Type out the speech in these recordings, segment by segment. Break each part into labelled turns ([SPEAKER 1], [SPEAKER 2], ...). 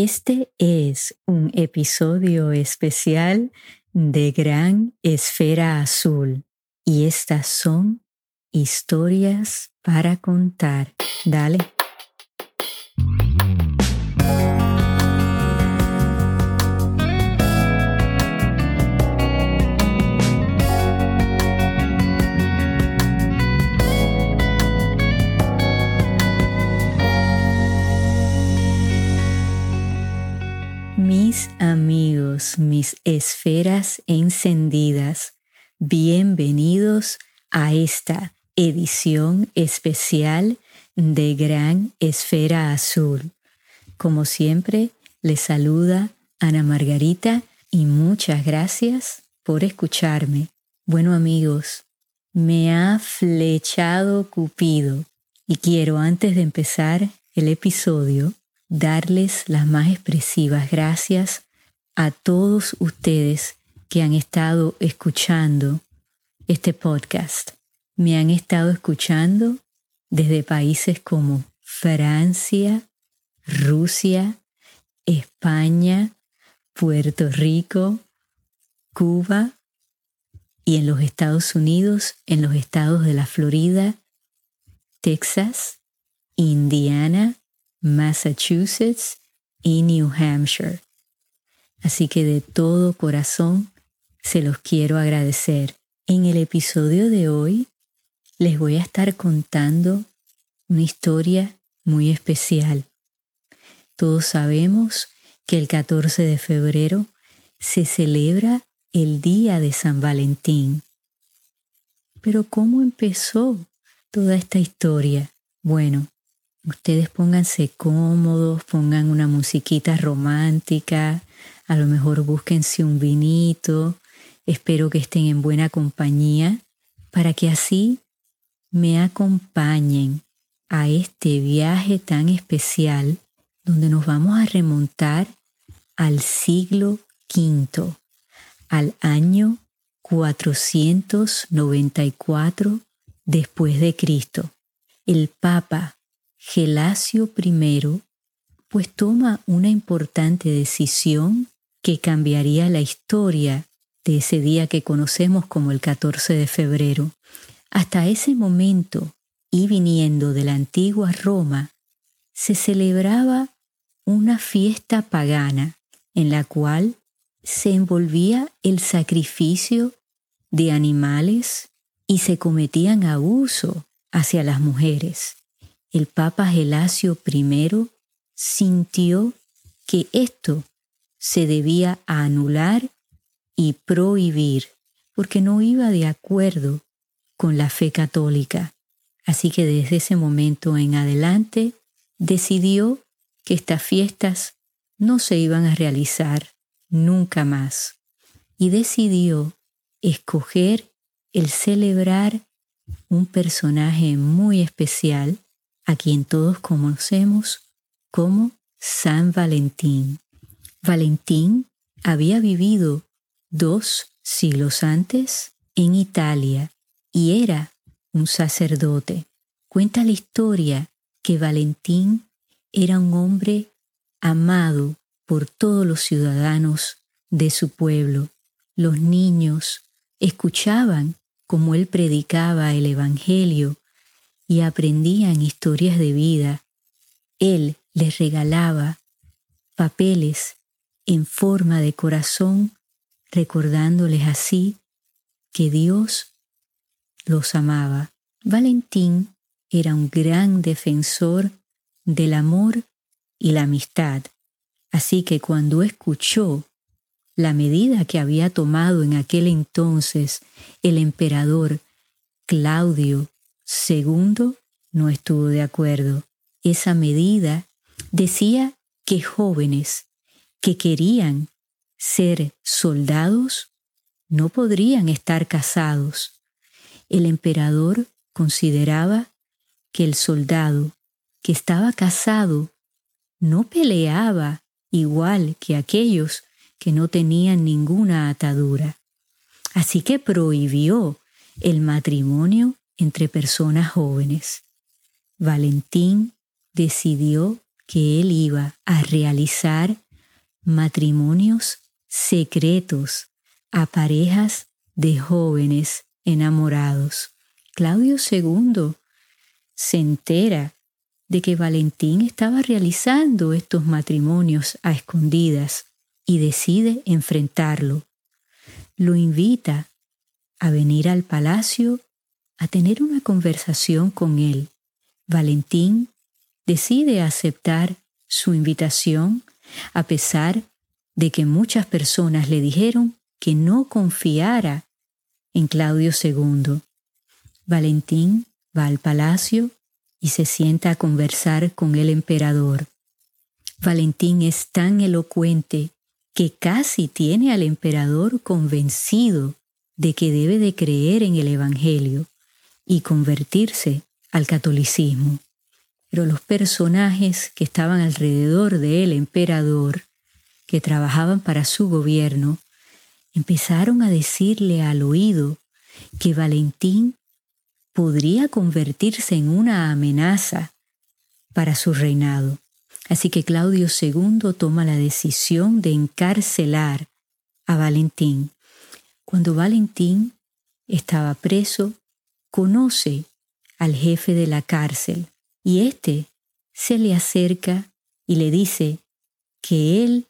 [SPEAKER 1] Este es un episodio especial de Gran Esfera Azul y estas son historias para contar. Dale. Mis amigos, mis esferas encendidas, bienvenidos a esta edición especial de Gran Esfera Azul. Como siempre, les saluda Ana Margarita y muchas gracias por escucharme. Bueno amigos, me ha flechado Cupido y quiero antes de empezar el episodio darles las más expresivas gracias a todos ustedes que han estado escuchando este podcast. Me han estado escuchando desde países como Francia, Rusia, España, Puerto Rico, Cuba y en los Estados Unidos, en los estados de la Florida, Texas, Indiana, Massachusetts y New Hampshire. Así que de todo corazón se los quiero agradecer. En el episodio de hoy les voy a estar contando una historia muy especial. Todos sabemos que el 14 de febrero se celebra el Día de San Valentín. Pero ¿cómo empezó toda esta historia? Bueno, Ustedes pónganse cómodos, pongan una musiquita romántica, a lo mejor búsquense un vinito, espero que estén en buena compañía, para que así me acompañen a este viaje tan especial donde nos vamos a remontar al siglo V, al año 494 después de Cristo. El Papa Gelasio I pues toma una importante decisión que cambiaría la historia de ese día que conocemos como el 14 de febrero. Hasta ese momento, y viniendo de la antigua Roma, se celebraba una fiesta pagana en la cual se envolvía el sacrificio de animales y se cometían abuso hacia las mujeres el Papa Gelasio I sintió que esto se debía anular y prohibir porque no iba de acuerdo con la fe católica. Así que desde ese momento en adelante decidió que estas fiestas no se iban a realizar nunca más y decidió escoger el celebrar un personaje muy especial a quien todos conocemos como San Valentín. Valentín había vivido dos siglos antes en Italia y era un sacerdote. Cuenta la historia que Valentín era un hombre amado por todos los ciudadanos de su pueblo. Los niños escuchaban como él predicaba el Evangelio y aprendían historias de vida. Él les regalaba papeles en forma de corazón, recordándoles así que Dios los amaba. Valentín era un gran defensor del amor y la amistad. Así que cuando escuchó la medida que había tomado en aquel entonces el emperador Claudio Segundo, no estuvo de acuerdo. Esa medida decía que jóvenes que querían ser soldados no podrían estar casados. El emperador consideraba que el soldado que estaba casado no peleaba igual que aquellos que no tenían ninguna atadura. Así que prohibió el matrimonio entre personas jóvenes. Valentín decidió que él iba a realizar matrimonios secretos a parejas de jóvenes enamorados. Claudio II se entera de que Valentín estaba realizando estos matrimonios a escondidas y decide enfrentarlo. Lo invita a venir al palacio a tener una conversación con él. Valentín decide aceptar su invitación a pesar de que muchas personas le dijeron que no confiara en Claudio II. Valentín va al palacio y se sienta a conversar con el emperador. Valentín es tan elocuente que casi tiene al emperador convencido de que debe de creer en el Evangelio y convertirse al catolicismo. Pero los personajes que estaban alrededor del emperador, que trabajaban para su gobierno, empezaron a decirle al oído que Valentín podría convertirse en una amenaza para su reinado. Así que Claudio II toma la decisión de encarcelar a Valentín. Cuando Valentín estaba preso, conoce al jefe de la cárcel y éste se le acerca y le dice que él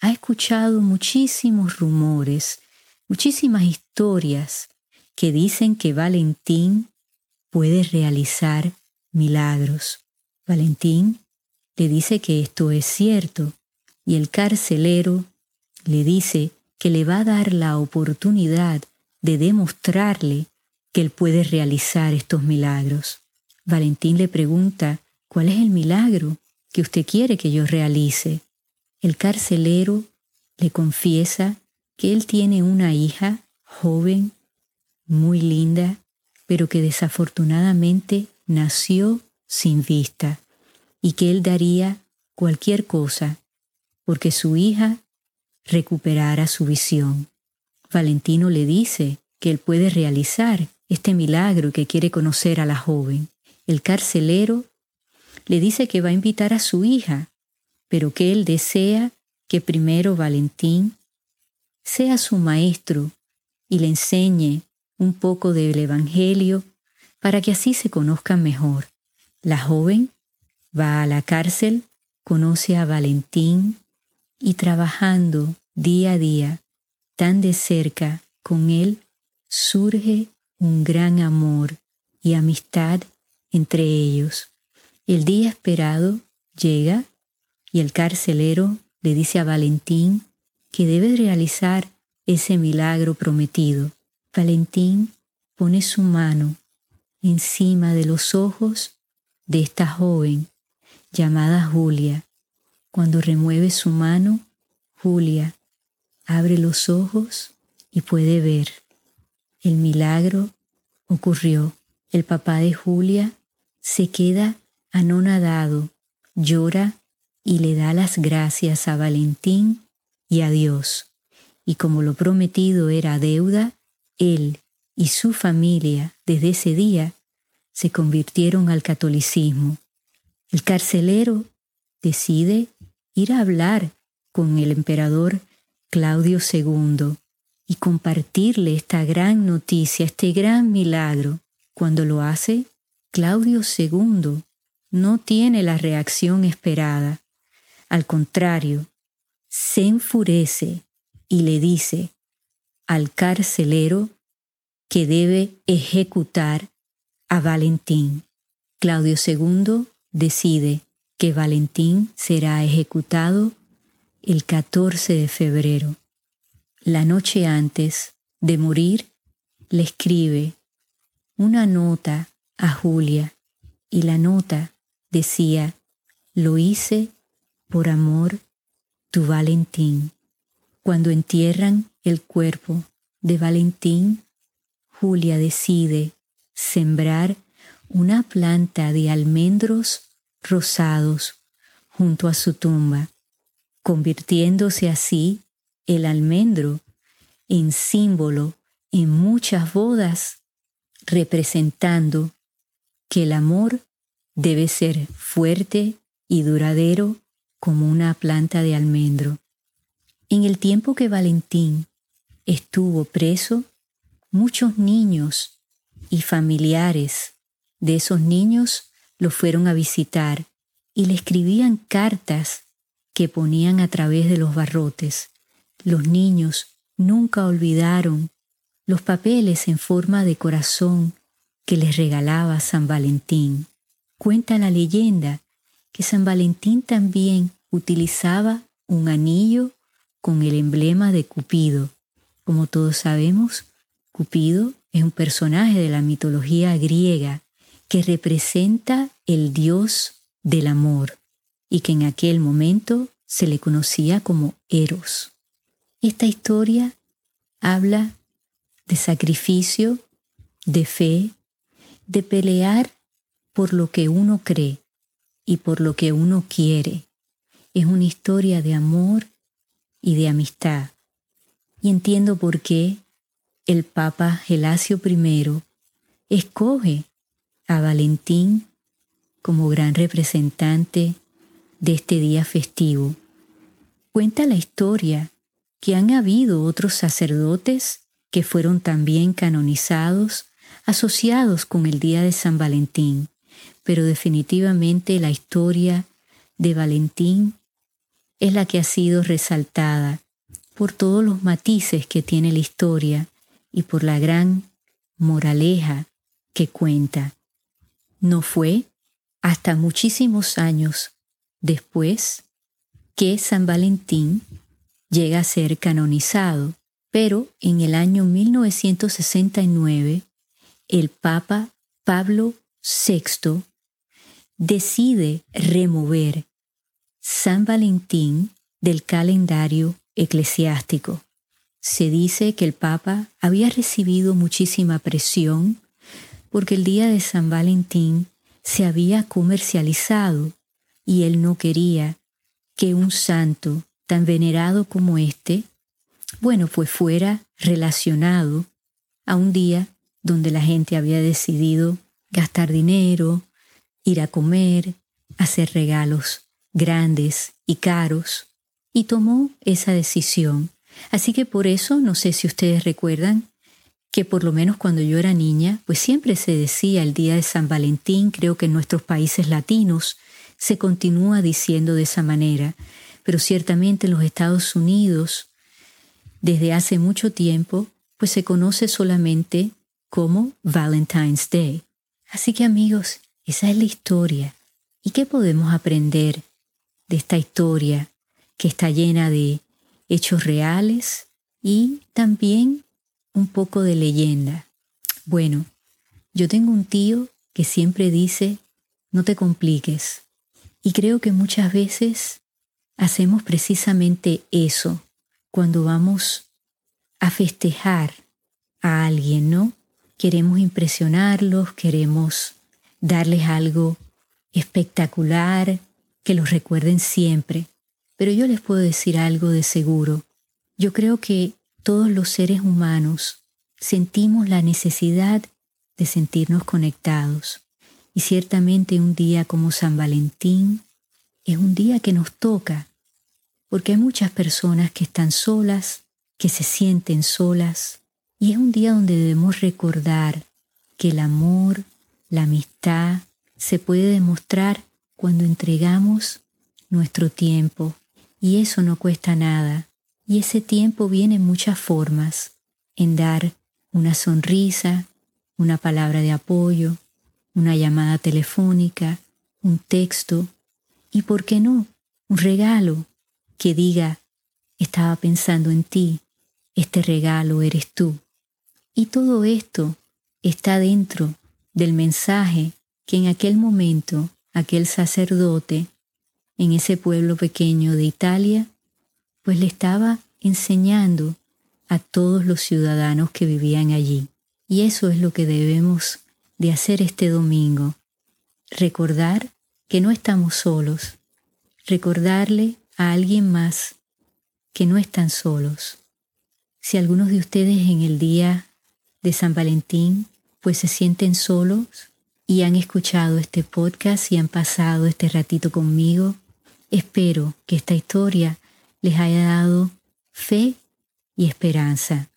[SPEAKER 1] ha escuchado muchísimos rumores, muchísimas historias que dicen que Valentín puede realizar milagros. Valentín le dice que esto es cierto y el carcelero le dice que le va a dar la oportunidad de demostrarle que él puede realizar estos milagros. Valentín le pregunta, ¿cuál es el milagro que usted quiere que yo realice? El carcelero le confiesa que él tiene una hija joven, muy linda, pero que desafortunadamente nació sin vista y que él daría cualquier cosa porque su hija recuperara su visión. Valentino le dice que él puede realizar este milagro que quiere conocer a la joven. El carcelero le dice que va a invitar a su hija, pero que él desea que primero Valentín sea su maestro y le enseñe un poco del Evangelio para que así se conozcan mejor. La joven va a la cárcel, conoce a Valentín y trabajando día a día tan de cerca con él, surge un gran amor y amistad entre ellos. El día esperado llega y el carcelero le dice a Valentín que debe realizar ese milagro prometido. Valentín pone su mano encima de los ojos de esta joven llamada Julia. Cuando remueve su mano, Julia abre los ojos y puede ver. El milagro ocurrió. El papá de Julia se queda anonadado, llora y le da las gracias a Valentín y a Dios. Y como lo prometido era deuda, él y su familia desde ese día se convirtieron al catolicismo. El carcelero decide ir a hablar con el emperador Claudio II y compartirle esta gran noticia, este gran milagro. Cuando lo hace, Claudio II no tiene la reacción esperada. Al contrario, se enfurece y le dice al carcelero que debe ejecutar a Valentín. Claudio II decide que Valentín será ejecutado el 14 de febrero. La noche antes de morir, le escribe una nota a Julia y la nota decía, lo hice por amor tu Valentín. Cuando entierran el cuerpo de Valentín, Julia decide sembrar una planta de almendros rosados junto a su tumba, convirtiéndose así el almendro en símbolo en muchas bodas, representando que el amor debe ser fuerte y duradero como una planta de almendro. En el tiempo que Valentín estuvo preso, muchos niños y familiares de esos niños lo fueron a visitar y le escribían cartas que ponían a través de los barrotes. Los niños nunca olvidaron los papeles en forma de corazón que les regalaba San Valentín. Cuenta la leyenda que San Valentín también utilizaba un anillo con el emblema de Cupido. Como todos sabemos, Cupido es un personaje de la mitología griega que representa el dios del amor y que en aquel momento se le conocía como Eros. Esta historia habla de sacrificio, de fe, de pelear por lo que uno cree y por lo que uno quiere. Es una historia de amor y de amistad. Y entiendo por qué el Papa Gelasio I escoge a Valentín como gran representante de este día festivo. Cuenta la historia que han habido otros sacerdotes que fueron también canonizados, asociados con el día de San Valentín, pero definitivamente la historia de Valentín es la que ha sido resaltada por todos los matices que tiene la historia y por la gran moraleja que cuenta. No fue hasta muchísimos años después que San Valentín llega a ser canonizado, pero en el año 1969 el Papa Pablo VI decide remover San Valentín del calendario eclesiástico. Se dice que el Papa había recibido muchísima presión porque el día de San Valentín se había comercializado y él no quería que un santo tan venerado como este, bueno, pues fuera relacionado a un día donde la gente había decidido gastar dinero, ir a comer, hacer regalos grandes y caros, y tomó esa decisión. Así que por eso, no sé si ustedes recuerdan, que por lo menos cuando yo era niña, pues siempre se decía el día de San Valentín, creo que en nuestros países latinos se continúa diciendo de esa manera, pero ciertamente en los Estados Unidos, desde hace mucho tiempo, pues se conoce solamente como Valentine's Day. Así que amigos, esa es la historia. ¿Y qué podemos aprender de esta historia que está llena de hechos reales y también un poco de leyenda. Bueno, yo tengo un tío que siempre dice, no te compliques. Y creo que muchas veces hacemos precisamente eso cuando vamos a festejar a alguien, ¿no? Queremos impresionarlos, queremos darles algo espectacular, que los recuerden siempre. Pero yo les puedo decir algo de seguro. Yo creo que todos los seres humanos sentimos la necesidad de sentirnos conectados. Y ciertamente un día como San Valentín es un día que nos toca, porque hay muchas personas que están solas, que se sienten solas, y es un día donde debemos recordar que el amor, la amistad, se puede demostrar cuando entregamos nuestro tiempo, y eso no cuesta nada. Y ese tiempo viene en muchas formas, en dar una sonrisa, una palabra de apoyo, una llamada telefónica, un texto y, ¿por qué no?, un regalo que diga, estaba pensando en ti, este regalo eres tú. Y todo esto está dentro del mensaje que en aquel momento aquel sacerdote en ese pueblo pequeño de Italia pues le estaba enseñando a todos los ciudadanos que vivían allí. Y eso es lo que debemos de hacer este domingo. Recordar que no estamos solos. Recordarle a alguien más que no están solos. Si algunos de ustedes en el día de San Valentín pues se sienten solos, y han escuchado este podcast y han pasado este ratito conmigo. Espero que esta historia les haya dado fe y esperanza.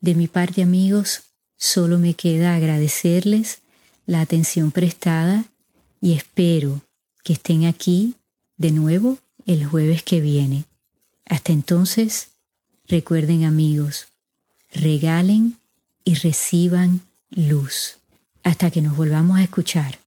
[SPEAKER 1] De mi parte amigos, solo me queda agradecerles la atención prestada y espero que estén aquí de nuevo el jueves que viene. Hasta entonces, recuerden amigos, regalen y reciban luz. Hasta que nos volvamos a escuchar.